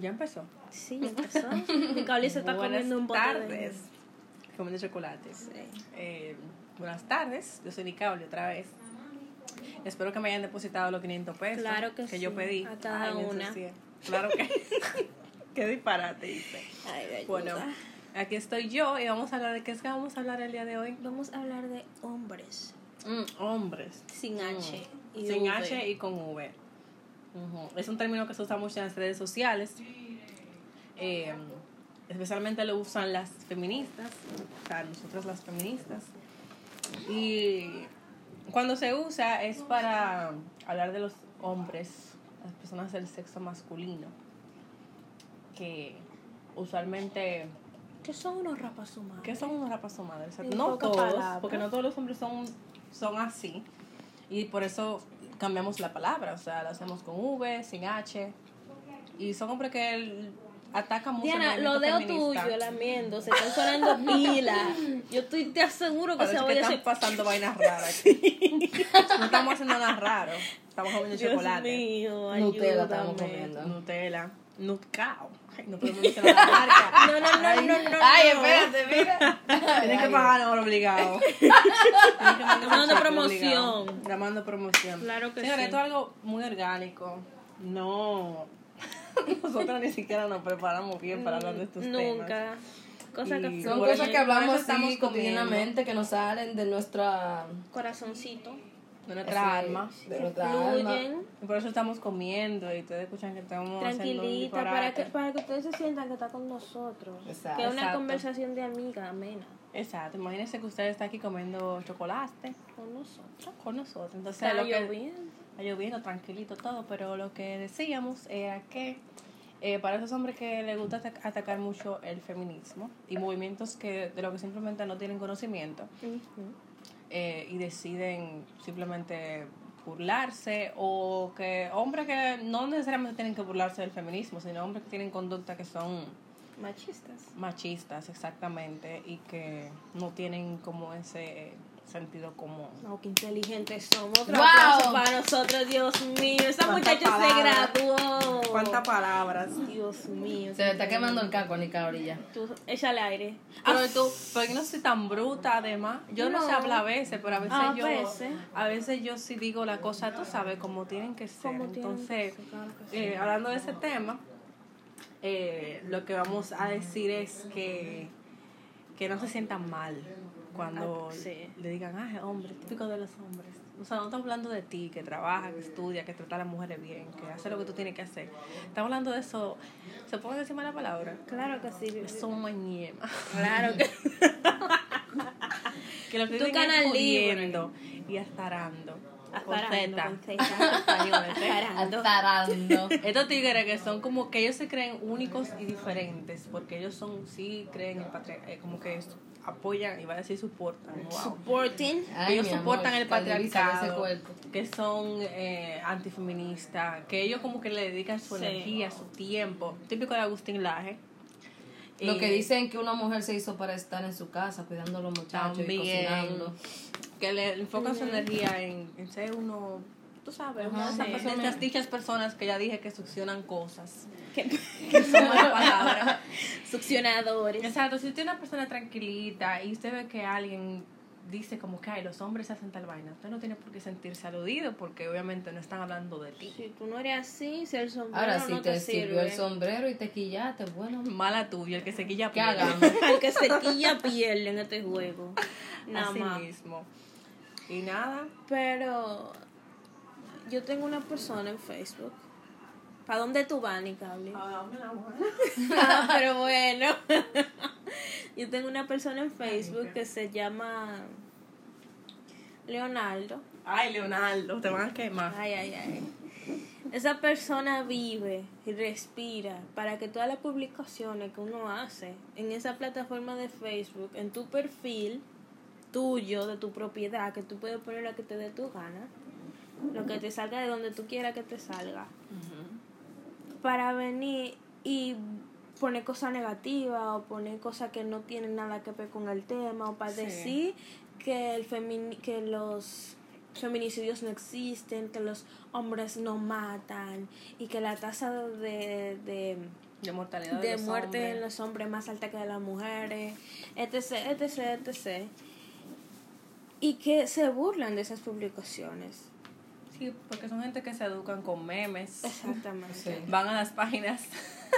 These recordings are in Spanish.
Ya empezó. Sí, ya empezó. Se está Buenas comiendo un pote tardes. de... Comiendo chocolates. Sí. Eh, buenas tardes. Yo soy Nicauli otra vez. Espero que me hayan depositado los 500 pesos Claro que yo sí, pedí. a cada Ay, una. Claro que. Qué disparate hice. Ay, Bueno, aquí estoy yo y vamos a hablar de qué es que vamos a hablar el día de hoy. Vamos a hablar de hombres. Mm, hombres. Sin H. Y Sin V. H y con V. Ujú. Es un término que se usa mucho en las redes sociales. Eh, especialmente lo usan las feministas, o sea, nosotras las feministas. Y cuando se usa es para hablar de los hombres, las personas del sexo masculino, que usualmente Que son unos rapas humanos. ¿Qué son unos rapas madres? O sea, no todos, porque no todos los hombres son, son así. Y por eso cambiamos la palabra, o sea, la hacemos con V, sin H. Y son hombres que el- atacan mucho Diana, los dedos tuyos, lamiendo, se están sonando pila. Yo estoy, te aseguro que Parece se voy a están hacer... pasando vainas raras. no estamos haciendo nada raro. Estamos comiendo Dios chocolate. mío, Nutella estamos comiendo. Nutella. Nutcao. Ay, no podemos mencionar la marca. No, no, no, no, no. Ay, no. espérate, mira. Tienes que pagar ahora obligado. Tienes que promoción. Llamando promoción. Claro que Señores, sí. esto es algo muy orgánico. No. Nosotros ni siquiera nos preparamos bien para hablar de estos temas. Nunca. Cosa que Son cosas que hablamos estamos cotidianamente que nos salen de nuestra, corazoncito. De nuestra alma. de nuestra alma. Por eso estamos comiendo y ustedes escuchan que estamos Tranquilita, para que, para que ustedes se sientan que está con nosotros. Exacto. Que es una Exacto. conversación de amiga amena Exacto. Imagínense que usted está aquí comiendo chocolate con nosotros. con nosotros. Entonces, Está lo que- lloviendo. Está lloviendo, tranquilito todo, pero lo que decíamos era que eh, para esos hombres que les gusta atac- atacar mucho el feminismo y movimientos que de lo que simplemente no tienen conocimiento eh, y deciden simplemente burlarse o que hombres que no necesariamente tienen que burlarse del feminismo, sino hombres que tienen conducta que son Machistas. machistas exactamente y que no tienen como ese sentido común. No, qué inteligentes somos. Otro ¡Wow! aplauso para nosotros, Dios mío. Esa ¿Cuántas muchacha se palabras? graduó. ¿Cuántas palabras? Dios mío. Se le está quemando el caco Nica ahorita. Tú, échale aire. Pero tú, pero yo no soy tan bruta además. Yo no, sé No. hablar a veces, pero a veces A yo veces. a veces yo sí digo la cosa, tú sabes, como tienen que ser. Como Entonces, que ser, claro que sí. eh, hablando de ese tema, eh, lo que vamos a decir es que que no se sientan mal cuando Ah, sí. le digan, ah, hombre, típico de los hombres. O sea, no estamos hablando de ti, que trabaja, que estudia, que trata a las mujeres bien, que hace lo que tú tienes que hacer. Estamos hablando de eso. ¿Se puede decir la palabra? Claro que sí. Eso mañema. Claro que Que lo que es jodiendo y astarando. Con Azarando, con Z. ¿eh? Estos tigres que son como que ellos se creen únicos y diferentes, porque ellos son, sí creen en el patriarcado, como que es- apoyan, iba a decir soportan, wow. Supporting. Ay, ellos amor, soportan el patriarcado, que son eh, antifeministas, que ellos como que le dedican su Sí. energía, su tiempo, típico de Agustín Laje. Lo Eh, que dicen que una mujer se hizo para estar en su casa cuidando a los muchachos y cocinando. Que le enfocan su energía en, en ser uno, tú sabes, una de esas sí. estas dichas personas que ya dije que succionan cosas. Que- son malas palabras. Succionadores. Exacto, si usted es una persona tranquilita y usted ve que alguien dice como que ay, los hombres hacen tal vaina, usted no tiene por qué sentirse aludido porque obviamente no están hablando de ti. Si tú no eres así, si el sombrero Ahora, si no te, te, sirvió el sombrero y te quillaste, bueno, Mala tuya, el que se quilla ¿qué pierde. Al que se quilla pierde en este juego. Nada Así más. mismo. Y nada, Pero yo tengo una persona en Facebook. ¿Para dónde tú vas, Nicable? Ah, pero bueno. yo tengo una persona en Facebook que se llama Leonardo. Ay, Leonardo, te van a quemar. Ay, ay, ay. Esa persona vive y respira para que todas las publicaciones que uno hace en esa plataforma de Facebook, en tu perfil tuyo, de tu propiedad, que tú puedes poner lo que te dé tu gana, lo que te salga de donde tú quieras que te salga, para venir y poner cosas negativas o poner cosas que no tienen nada que ver con el tema o para Sí. decir que el femini que los feminicidios no existen, que los hombres no matan y que la tasa de, de De mortalidad de, muerte en hombres. los hombres más alta que de las mujeres, etc, etc, etc. Y que se burlan de esas publicaciones. Sí, porque son gente que se educan con memes. Exactamente. Sí. Van a las páginas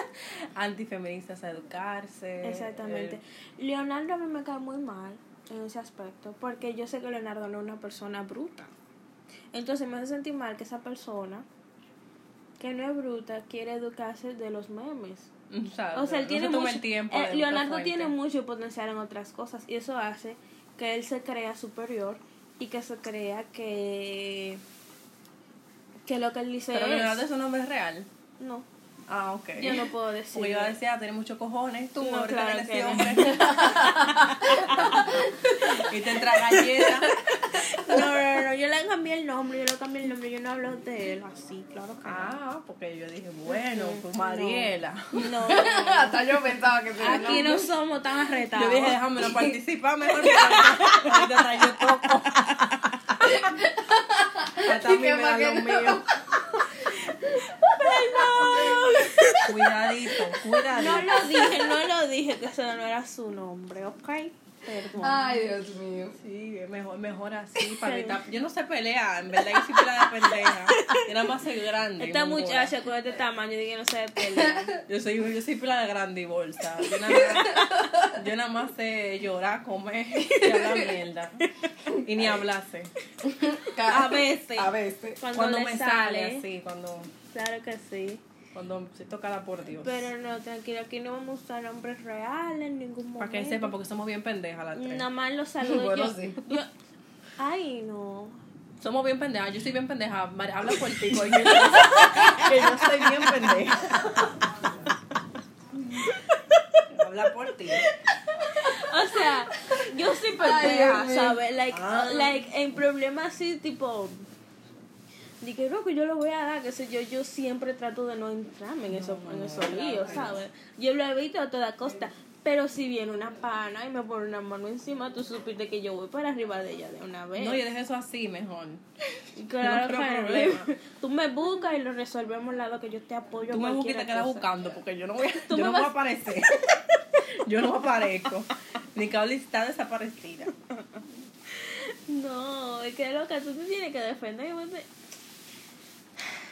antifeministas a educarse. Exactamente. Eh, Leonardo a mí me cae muy mal en ese aspecto, porque yo sé que Leonardo no es una persona bruta. Entonces me hace sentir mal que esa persona, que no es bruta, quiere educarse de los memes. o sea, O sea, él no tiene se toma mucho, el tiempo. eh, Leonardo tiene mucho potencial en otras cosas y eso hace que él se crea superior y que se crea que que lo que él dice Pero es es un nombre real. no Ah, ok. yo no puedo decir Porque yo decía, tiene muchos cojones. Tú, No, ahorita claro que hombre. y te entra galleta. no, no, no, yo le cambié el nombre, yo le cambié el nombre, yo no hablo de él así, claro que no. Ah, porque yo dije, bueno, pues. Mariela. No, Hasta yo pensaba que tenía aquí no somos tan arretados. Yo dije, déjame no participar mejor. ahorita- yo toco. Hasta a ¿Y mí me da lo mío. Cuidadito, cuidadito. No lo dije, no lo dije que ese no era su nombre, ¿ok? Perdón. Ay, Dios mío. Sí, es mejor, mejor así. Para evitar- Yo no sé pelear, en verdad, yo soy pila de pendeja. Yo nada más soy grande. Esta muchacha con este tamaño, dije que no se pelea. Yo soy, yo soy pila de grande y bolsa. Yo nada, más, yo nada más sé llorar, comer y hablar mierda. Y ni hablarse. A veces. A veces. Cuando, me sale. sale así, cuando, Claro que sí. Cuando soy tocada por Dios. Pero no, tranquilo, aquí no vamos a usar nombres reales en ningún momento. Para que sepan, porque somos bien pendejas las tres. Nada más los saludos. Bueno, yo, sí. yo- Ay, no. Somos bien pendejas. Yo soy bien pendeja. Habla por ti. Que yo soy bien pendeja. Habla por ti. O sea, yo soy pendeja. ¿sabes? Like, Ah. like, en problemas así, tipo. Dije, no, que yo lo voy a dar, qué sé yo. Yo siempre trato de no entrarme en, eso, en esos líos, que ¿sabes? Yo lo evito a toda costa. Pero si viene una pana y me pone una mano encima, tú supiste que yo voy para arriba de ella de una vez. No, yo dejé eso así mejor. claro no que no. problema. Tú me buscas y lo resolvemos lado que yo te apoyo. Tú me buscas y te quedas buscando porque yo no voy a, yo no voy aparecer. Yo no aparezco. Ni Caoli está desaparecida. No, es que loca, tú te tienes que defender. y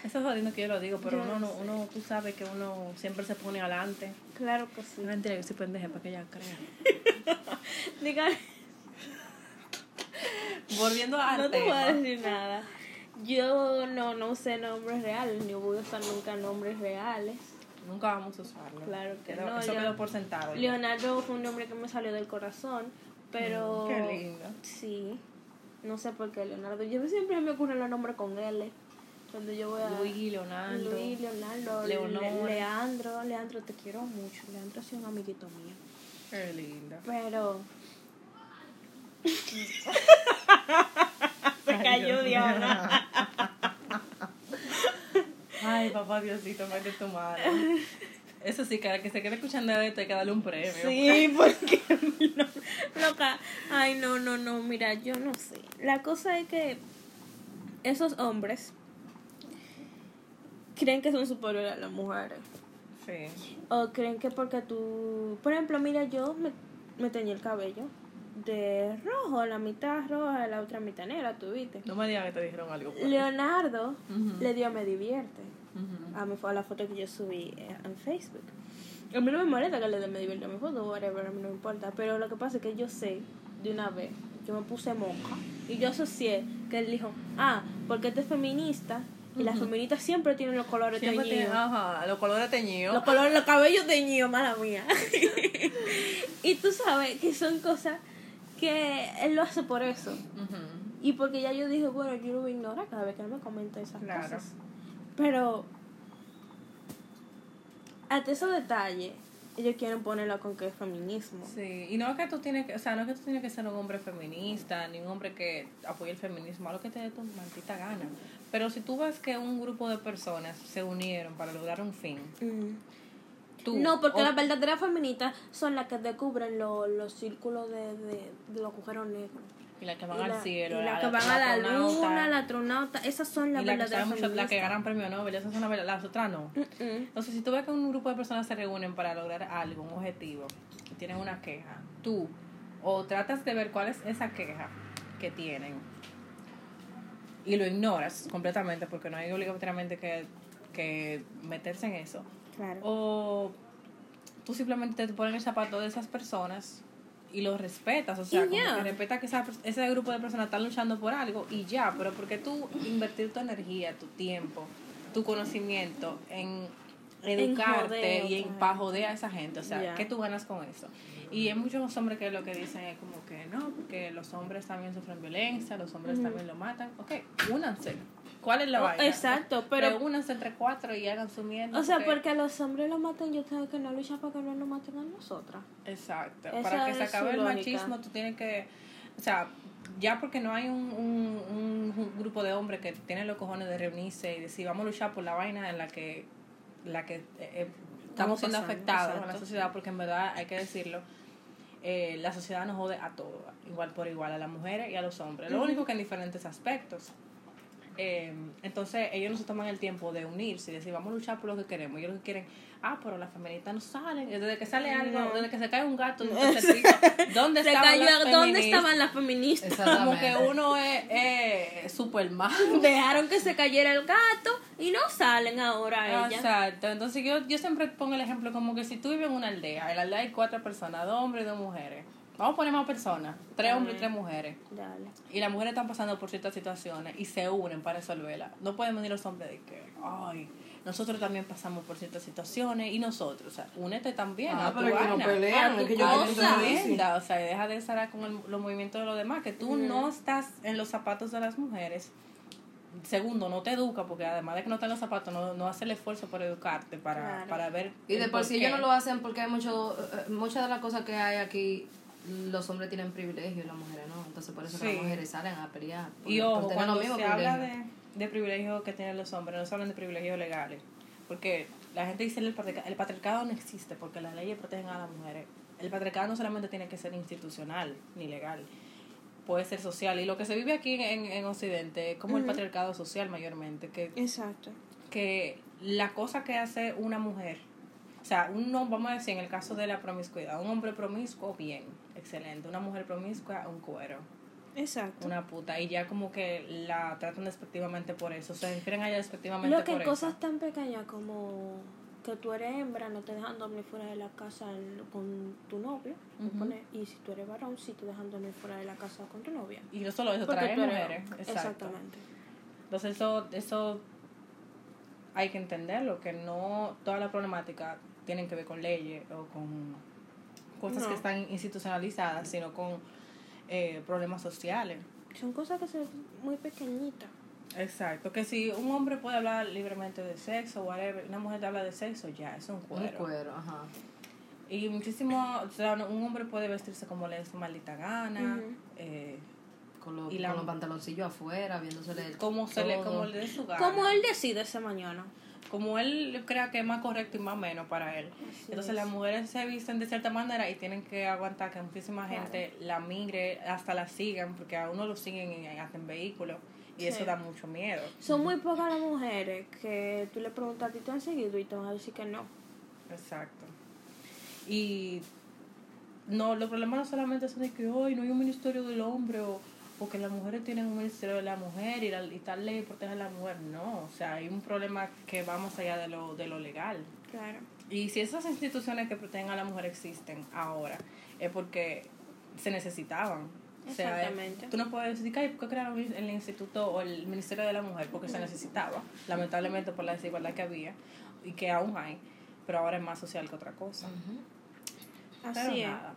Eso es jodiendo que yo lo digo, pero Yo uno, no no, uno, tú sabes que uno siempre se pone adelante. Claro que sí. No mentira, yo soy pendeja para que ella crea. Diga, Volviendo al no te voy a decir nada. Yo no, no usé nombres reales, ni voy a usar nunca nombres reales. Nunca vamos a usarlo. Claro que Quedó- no, Eso yo- quedó por sentado. Leonardo fue un nombre que me salió del corazón, pero... Mm, Qué lindo. Sí, no sé por qué Leonardo. Yo siempre me ocurren los nombres con L. Cuando yo voy a... Luis, Leonardo. Luis, Leonardo, Leonor. Le- Leandro, Leandro, te quiero mucho. Leandro es un amiguito mío. Qué linda. Pero... Se cayó Diana. Ay, papá Diosito, mete tu madre. Eso sí, que a la que se quede escuchando esto hay que darle un premio. Sí, porque no, loca. Ay, no, no, no, mira, yo no sé. La cosa es que esos hombres creen que son superiores a las mujeres. Sí. O creen que porque tú, por ejemplo, mira, yo me, me teñí el cabello de rojo, la mitad roja, la otra mitad negra, tú viste. No me digas que te dijeron algo. Leonardo le dio me divierte. A mi fue a la foto que yo subí en Facebook. A mí no me molesta que le dé me divierte a mi foto, whatever, a mí no me importa. Pero lo que pasa es que yo sé de una vez, yo me puse monja y yo asocié que él dijo, ah, porque este es feminista y las feministas siempre tienen los colores Siempre teñidos. tiene, ajá, los colores teñidos. Los colores, los cabellos teñidos, mala mía. y tú sabes que son cosas que él lo hace por eso. Y porque ya yo dije, bueno, yo lo voy a ignorar cada vez que él me comenta esas Claro. cosas. Pero, hasta esos detalles, ellos quieren ponerlo con que es feminismo. Sí, y no es que tú tienes que, o sea, no es que tú tienes que ser un hombre feminista, ni un hombre que apoye el feminismo, a lo que te dé tu maldita gana. Pero si tú ves que un grupo de personas se unieron para lograr un fin, Mm. tú... no, porque o- las verdaderas feministas son las que descubren lo- los círculos de, de, de los agujeros negros. Y las que van y al la- cielo. y la- las que la- van a la luna, la astronauta, esas son las verdaderas las que ganan premio Nobel, esas son las, las otras no. Mm, mm. Entonces, si tú ves que un grupo de personas se reúnen para lograr algo, un objetivo, y tienen una queja, tú o tratas de ver cuál es esa queja que tienen y lo ignoras completamente porque no hay obligatoriamente que, que meterse en eso, Claro. o tú simplemente te pones el zapato de esas personas y los respetas, o sea, como que respetas que esa, ese grupo de personas está luchando por algo y ya, pero porque tú invertir tu energía, tu tiempo, tu conocimiento en educarte y en otra para joder a esa gente, o sea, Ya. ¿qué tú ganas con eso? Y hay muchos hombres que lo que dicen es como que no, porque los hombres también sufren violencia, los hombres también lo matan, ok, únanse. ¿Cuál es la Oh, vaina? exacto, pero- únanse entre cuatro y hagan su mierda. O sea, porque a los hombres los matan, yo tengo que no luchar para que no nos maten a nosotras. Exacto. Esa Para que se acabe el machismo, tú tienes que. O sea, ya porque no hay un, un, un, un grupo de hombres que tienen los cojones de reunirse y decir, vamos a luchar por la vaina en la que, la que eh, eh, estamos siendo afectados en la sociedad, porque en verdad hay que decirlo. eh, la sociedad nos jode a todos, igual por igual, a las mujeres y a los hombres. Lo único que en diferentes aspectos. Eh, entonces ellos no se toman el tiempo de unirse y decir vamos a luchar por lo que queremos. Ellos lo que quieren, ah, pero las feministas no salen. Desde que sale algo, No. desde que se cae un gato, en el piso, ¿dónde Se estaban cayó, las ¿Dónde feministas? estaban las feministas? Como que uno es, es super malo. Dejaron que se cayera el gato y no salen ahora ellas. Exacto. Entonces yo, yo siempre pongo el ejemplo como que si tú vives en una aldea, en la aldea hay cuatro personas, dos hombres y dos mujeres. Vamos a poner más personas, tres hombres y tres mujeres. Dale. Y las mujeres están pasando por ciertas situaciones y se unen para resolverlas. No pueden venir los hombres de que, ay, nosotros también pasamos por ciertas situaciones y nosotros, o sea, únete también Ah, a tu pero es que no vaina. pelean, a es tu que yo cosa. o sea, deja de estar con el- los movimientos de los demás, que tú no estás en los zapatos de las mujeres. Segundo, no te educa, porque además de que no estás en los zapatos, no, no hace el esfuerzo por educarte, para, Claro. para ver. Y de por sí ellos no lo hacen porque hay mucho, eh, muchas de las cosas que hay aquí, los hombres tienen privilegio y las mujeres no. Entonces por eso que Sí. las mujeres salen a pelear. por- Y ojo, cuando se habla privilegios. de, de privilegios que tienen los hombres, no se hablan de privilegios legales. Porque la gente dice el patriarcado, el patriarcado no existe porque las leyes protegen a las mujeres. El patriarcado no solamente tiene que ser institucional ni legal, puede ser social. Y lo que se vive aquí en, en Occidente es como el patriarcado social mayormente, que Exacto. que la cosa que hace una mujer, o sea, un vamos a decir en el caso de la promiscuidad, un hombre promiscuo, bien, excelente, una mujer promiscua, un cuero, Exacto. una puta, y ya como que la tratan despectivamente por eso, se refieren a ella despectivamente Lo que por cosas eso. tan pequeñas como que tú eres hembra, no te dejan dormir fuera de la casa con tu novio. pone- y si tú eres varón, sí te dejan dormir fuera de la casa con tu novia. Y no solo eso, trae mujeres, exacto. Exactamente. Entonces eso, eso hay que entenderlo, que no toda la problemática tienen que ver con leyes o con cosas No. que están institucionalizadas, sino con eh, problemas sociales. Son cosas que son muy pequeñitas. Exacto, que si un hombre puede hablar libremente de sexo, whatever, una mujer te habla de sexo, ya, es un Un cuero. cuero, ajá. Y muchísimo, o sea, un hombre puede vestirse como le dé su maldita gana, eh, Con, los- Y la- con los pantaloncillos afuera, viéndosele el como, se le, como le dé su gana. Como él decide esa mañana. Como él crea que es más correcto y más menos para él. Entonces las mujeres se visten de cierta manera y tienen que aguantar que muchísima Claro. gente la migre, hasta la sigan, porque a uno lo siguen en, hasta en vehículos y eso da mucho miedo. Son muy pocas las mujeres que tú le preguntas a ti, ¿te han seguido? Y te van a decir que no. Exacto. Y no, los problemas no solamente son de que hoy no hay un ministerio del hombre o, o que las mujeres tienen un ministerio de la mujer y, la, y tal ley protege a la mujer. No, o sea, hay un problema que va más allá de lo, de lo legal. Claro. Y si esas instituciones que protegen a la mujer existen ahora, es porque se necesitaban. O sea, Exactamente. tú no puedes decir, "Ay, ¿por qué crearon el instituto o el Ministerio de la Mujer? Porque se necesitaba, lamentablemente por la desigualdad que había y que aún hay, pero ahora es más social que otra cosa. Pero Así es. nada.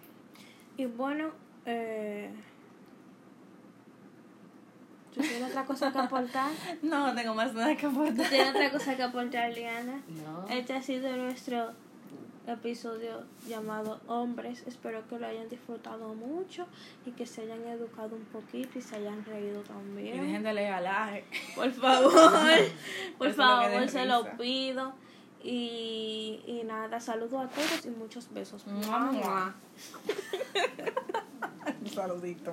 Y bueno, eh, ¿tú tienes otra cosa que aportar? No, no tengo más nada que ¿Tú aportar. tienes otra cosa que aportar, Liana? No. Este ha sido nuestro episodio llamado Hombres. Espero que lo hayan disfrutado mucho y que se hayan educado un poquito y se hayan reído Y también. dejen de leer alaje. Por favor, por Eso favor, se lo pido. Y, y nada, saludos a todos y muchos besos. Mua, mua. Un saludito.